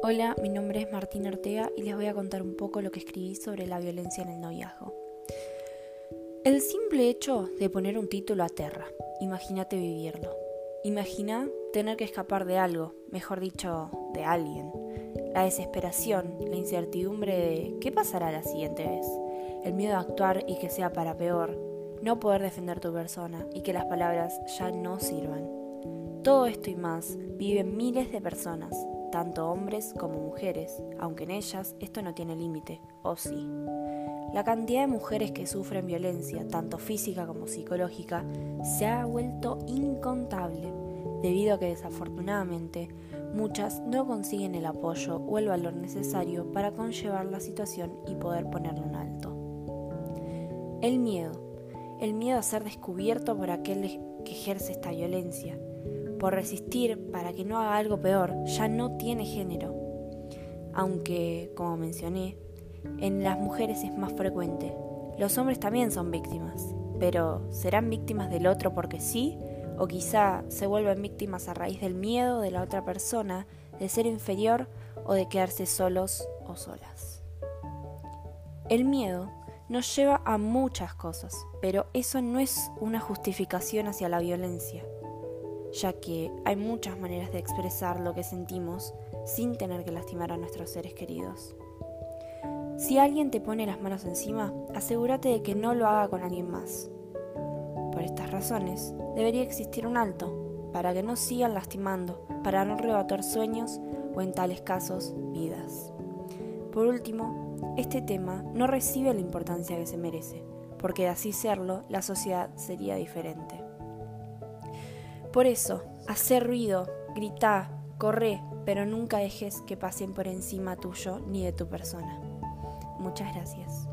Hola, mi nombre es Martín Ortega y les voy a contar un poco lo que escribí sobre la violencia en el noviazgo. El simple hecho de poner un título aterra. Imagínate vivirlo. Imagina tener que escapar de algo, mejor dicho, de alguien. La desesperación, la incertidumbre de qué pasará la siguiente vez. El miedo a actuar y que sea para peor. No poder defender tu persona y que las palabras ya no sirvan. Todo esto y más viven miles de personas, tanto hombres como mujeres, aunque en ellas esto no tiene límite, o sí. La cantidad de mujeres que sufren violencia, tanto física como psicológica, se ha vuelto incontable, debido a que desafortunadamente muchas no consiguen el apoyo o el valor necesario para conllevar la situación y poder ponerle un alto. El miedo. El miedo a ser descubierto por aquel que ejerce esta violencia, por resistir para que no haga algo peor, ya no tiene género. Aunque, como mencioné, en las mujeres es más frecuente. Los hombres también son víctimas, pero ¿serán víctimas del otro porque sí? ¿O quizá se vuelven víctimas a raíz del miedo de la otra persona, de ser inferior o de quedarse solos o solas? El miedo nos lleva a muchas cosas, pero eso no es una justificación hacia la violencia ya que hay muchas maneras de expresar lo que sentimos sin tener que lastimar a nuestros seres queridos. Si alguien te pone las manos encima, asegúrate de que no lo haga con alguien más. Por estas razones, debería existir un alto, para que no sigan lastimando, para no arrebatar sueños o en tales casos vidas. Por último, este tema no recibe la importancia que se merece, porque de así serlo, la sociedad sería diferente. Por eso, hacer ruido, grita, corre, pero nunca dejes que pasen por encima tuyo ni de tu persona. Muchas gracias.